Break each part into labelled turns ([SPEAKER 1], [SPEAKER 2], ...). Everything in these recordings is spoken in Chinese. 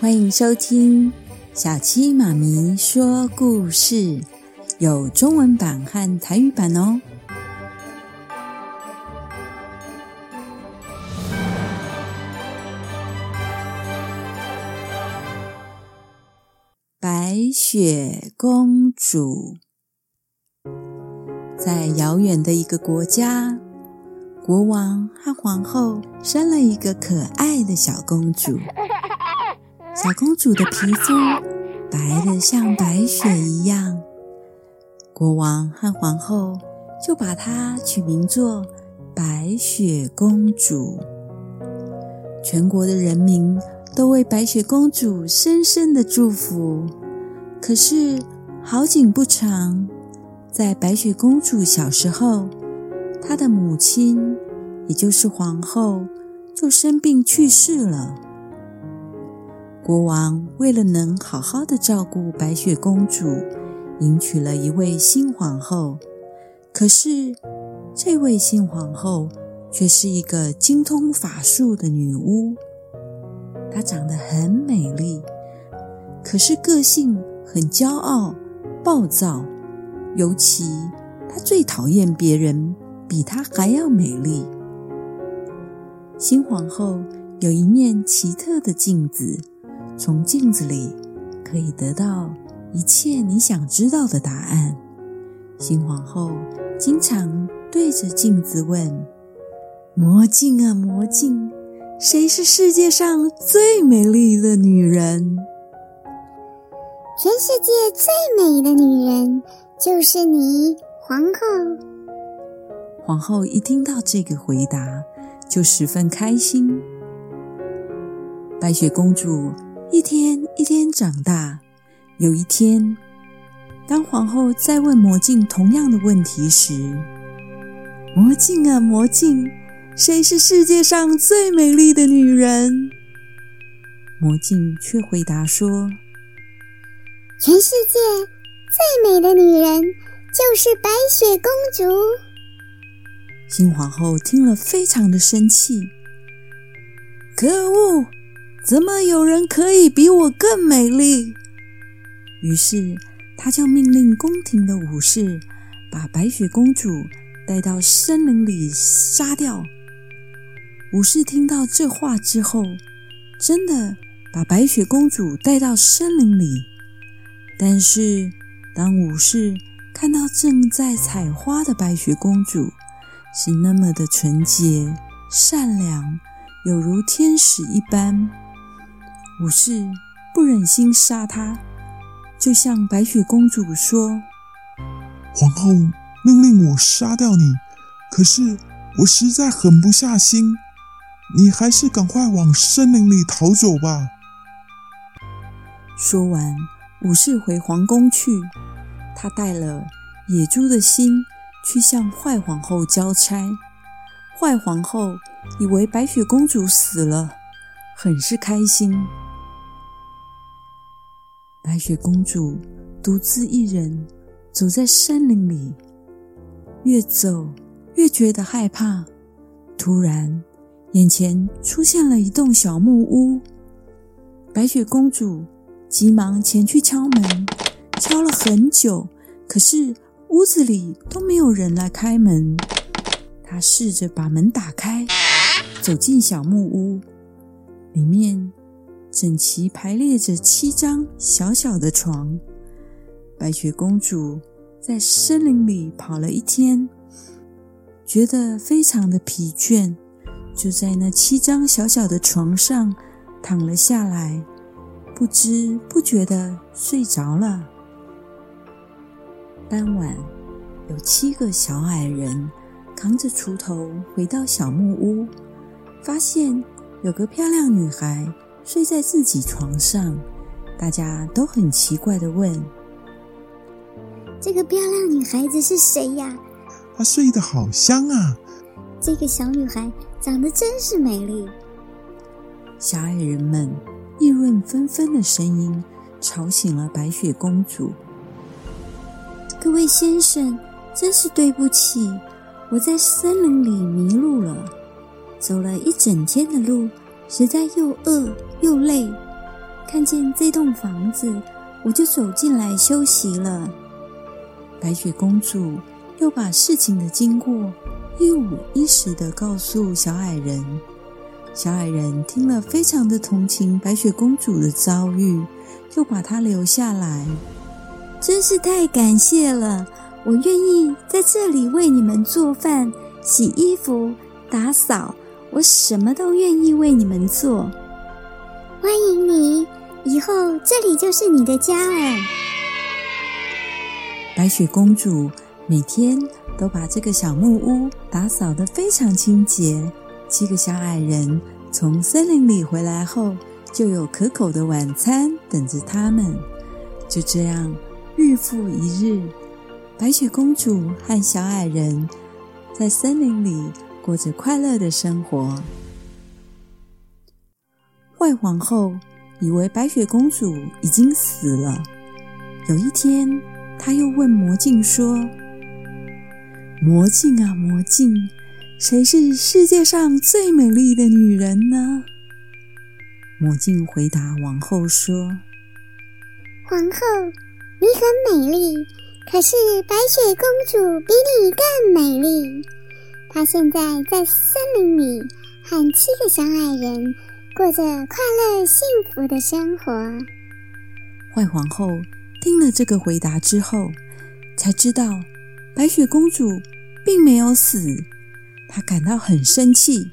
[SPEAKER 1] 欢迎收听小七妈咪说故事，有中文版和台语版哦。白雪公主。在遥远的一个国家，国王和皇后生了一个可爱的小公主。小公主的皮肤白的像白雪一样，国王和皇后就把她取名做白雪公主。全国的人民都为白雪公主深深的祝福。可是好景不长。在白雪公主小时候，她的母亲，也就是皇后，就生病去世了。国王为了能好好的照顾白雪公主，迎娶了一位新皇后。可是，这位新皇后却是一个精通法术的女巫。她长得很美丽，可是个性很骄傲、暴躁。尤其，她最讨厌别人比她还要美丽。新皇后有一面奇特的镜子，从镜子里可以得到一切你想知道的答案。新皇后经常对着镜子问：“魔镜啊，魔镜，谁是世界上最美丽的女人？”
[SPEAKER 2] 全世界最美的女人。就是你，皇后。
[SPEAKER 1] 皇后一听到这个回答，就十分开心。白雪公主一天一天长大。有一天，当皇后再问魔镜同样的问题时，魔镜啊，魔镜，谁是世界上最美丽的女人？魔镜却回答说：
[SPEAKER 2] 全世界。最美的女人就是白雪公主。
[SPEAKER 1] 新皇后听了，非常的生气。可恶！怎么有人可以比我更美丽？于是，他就命令宫廷的武士把白雪公主带到森林里杀掉。武士听到这话之后，真的把白雪公主带到森林里，但是。当武士看到正在采花的白雪公主是那么的纯洁、善良，有如天使一般，武士不忍心杀她，就向白雪公主说：“
[SPEAKER 3] 皇后命令我杀掉你，可是我实在狠不下心，你还是赶快往森林里逃走吧。”
[SPEAKER 1] 说完。武士回皇宫去，他带了野猪的心去向坏皇后交差。坏皇后以为白雪公主死了，很是开心。白雪公主独自一人走在森林里，越走越觉得害怕。突然，眼前出现了一栋小木屋，白雪公主。急忙前去敲门，敲了很久，可是屋子里都没有人来开门。她试着把门打开，走进小木屋，里面整齐排列着七张小小的床。白雪公主在森林里跑了一天，觉得非常的疲倦，就在那七张小小的床上躺了下来。不知不觉地睡着了。当晚，有七个小矮人扛着锄头回到小木屋，发现有个漂亮女孩睡在自己床上。大家都很奇怪的问：“
[SPEAKER 2] 这个漂亮女孩子是谁呀？”
[SPEAKER 3] 她睡得好香啊！
[SPEAKER 2] 这个小女孩长得真是美丽。
[SPEAKER 1] 小矮人们。议论纷纷的声音吵醒了白雪公主。
[SPEAKER 2] 各位先生，真是对不起，我在森林里迷路了，走了一整天的路，实在又饿又累。看见这栋房子，我就走进来休息了。
[SPEAKER 1] 白雪公主又把事情的经过一五一十的告诉小矮人。小矮人听了，非常的同情白雪公主的遭遇，就把她留下来。
[SPEAKER 2] 真是太感谢了！我愿意在这里为你们做饭、洗衣服、打扫，我什么都愿意为你们做。
[SPEAKER 4] 欢迎你，以后这里就是你的家了。
[SPEAKER 1] 白雪公主每天都把这个小木屋打扫得非常清洁。七个小矮人从森林里回来后，就有可口的晚餐等着他们。就这样，日复一日，白雪公主和小矮人在森林里过着快乐的生活。坏皇后以为白雪公主已经死了。有一天，她又问魔镜说：“魔镜啊，魔镜。”谁是世界上最美丽的女人呢？魔镜回答王后说：“
[SPEAKER 4] 皇后，你很美丽，可是白雪公主比你更美丽。她现在在森林里和七个小矮人过着快乐幸福的生活。”
[SPEAKER 1] 坏皇后听了这个回答之后，才知道白雪公主并没有死。她感到很生气，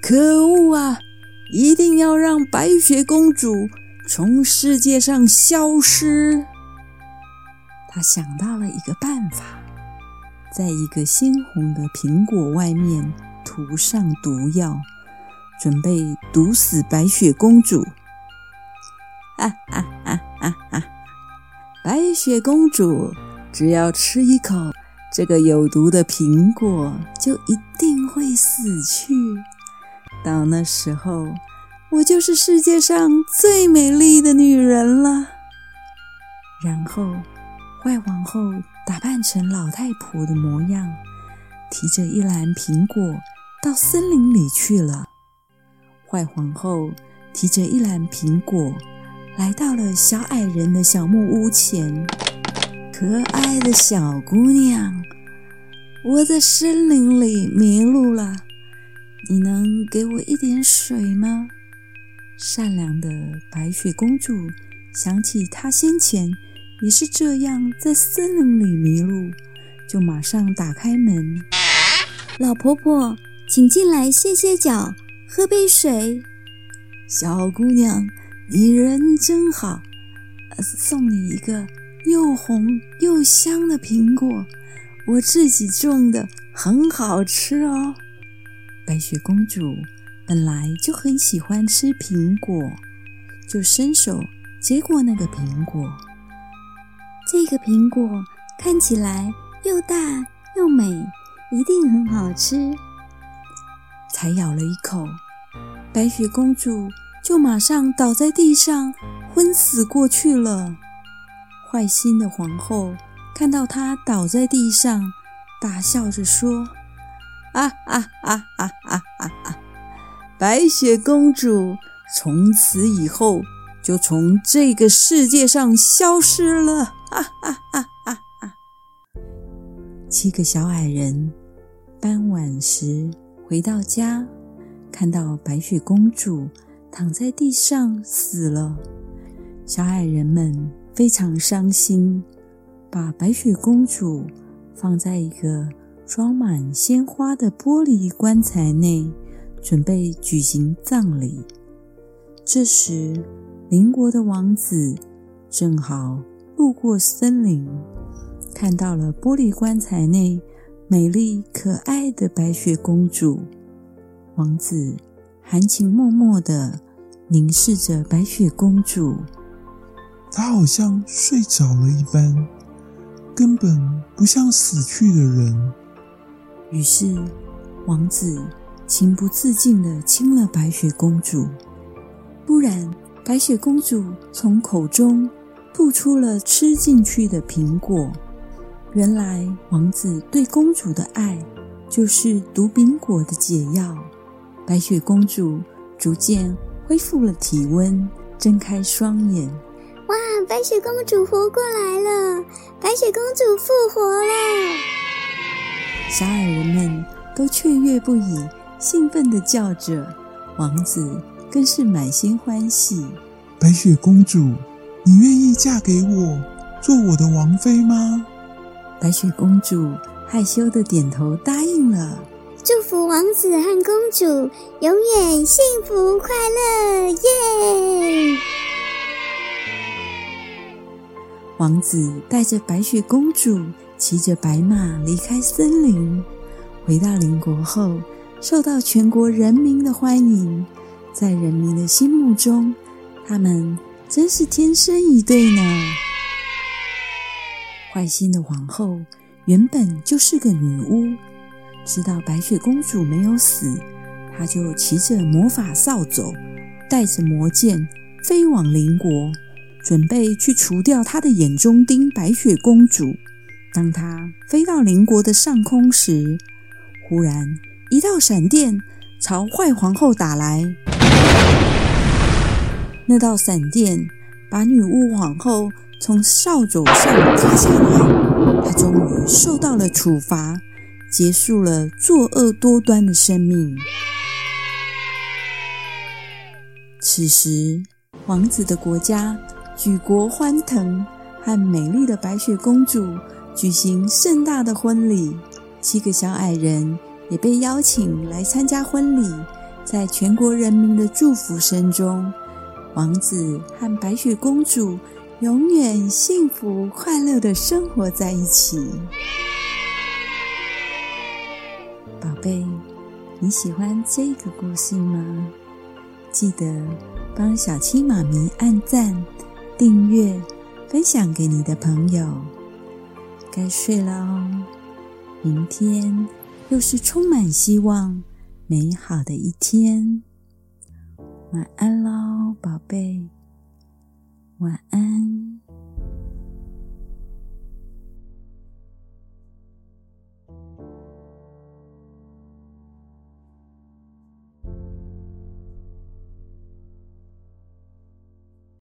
[SPEAKER 1] 可恶啊！一定要让白雪公主从世界上消失。他想到了一个办法，在一个鲜红的苹果外面涂上毒药，准备毒死白雪公主。哈哈哈哈哈！白雪公主只要吃一口。这个有毒的苹果就一定会死去。到那时候，我就是世界上最美丽的女人了。然后，坏皇后打扮成老太婆的模样，提着一篮苹果到森林里去了。坏皇后提着一篮苹果，来到了小矮人的小木屋前。可爱的小姑娘，我在森林里迷路了，你能给我一点水吗？善良的白雪公主想起她先前也是这样在森林里迷路，就马上打开门。
[SPEAKER 2] 老婆婆，请进来歇歇脚，喝杯水。
[SPEAKER 1] 小姑娘，你人真好，送你一个。又红又香的苹果，我自己种的，很好吃哦。白雪公主本来就很喜欢吃苹果，就伸手接过那个苹果。
[SPEAKER 2] 这个苹果看起来又大又美，一定很好吃。
[SPEAKER 1] 才咬了一口，白雪公主就马上倒在地上，昏死过去了。坏心的皇后看到她倒在地上，大笑着说：“啊啊啊啊啊啊啊！白雪公主从此以后就从这个世界上消失了。”啊啊啊啊啊！七个小矮人傍晚时回到家，看到白雪公主躺在地上死了，小矮人们。非常伤心，把白雪公主放在一个装满鲜花的玻璃棺材内，准备举行葬礼。这时，邻国的王子正好路过森林，看到了玻璃棺材内美丽可爱的白雪公主。王子含情脉脉的凝视着白雪公主。
[SPEAKER 3] 他好像睡着了一般，根本不像死去的人。
[SPEAKER 1] 于是，王子情不自禁的亲了白雪公主。突然，白雪公主从口中吐出了吃进去的苹果。原来，王子对公主的爱就是毒苹果的解药。白雪公主逐渐恢复了体温，睁开双眼。
[SPEAKER 4] 哇！白雪公主活过来了！白雪公主复活了！
[SPEAKER 1] 小矮人们都雀跃不已，兴奋地叫着。王子更是满心欢喜。
[SPEAKER 3] 白雪公主，你愿意嫁给我，做我的王妃吗？
[SPEAKER 1] 白雪公主害羞的点头答应了。
[SPEAKER 4] 祝福王子和公主永远幸福快乐！耶！
[SPEAKER 1] 王子带着白雪公主骑着白马离开森林，回到邻国后，受到全国人民的欢迎。在人民的心目中，他们真是天生一对呢。坏心的皇后原本就是个女巫，知道白雪公主没有死，她就骑着魔法扫帚，带着魔剑飞往邻国。准备去除掉她的眼中钉白雪公主。当她飞到邻国的上空时，忽然一道闪电朝坏皇后打来。那道闪电把女巫皇后从扫帚上砸下来，她终于受到了处罚，结束了作恶多端的生命。此时，王子的国家。举国欢腾，和美丽的白雪公主举行盛大的婚礼。七个小矮人也被邀请来参加婚礼。在全国人民的祝福声中，王子和白雪公主永远幸福快乐的生活在一起。宝贝，你喜欢这个故事吗？记得帮小青妈咪按赞。订阅，分享给你的朋友。该睡了哦，明天又是充满希望、美好的一天。晚安喽，宝贝，晚安。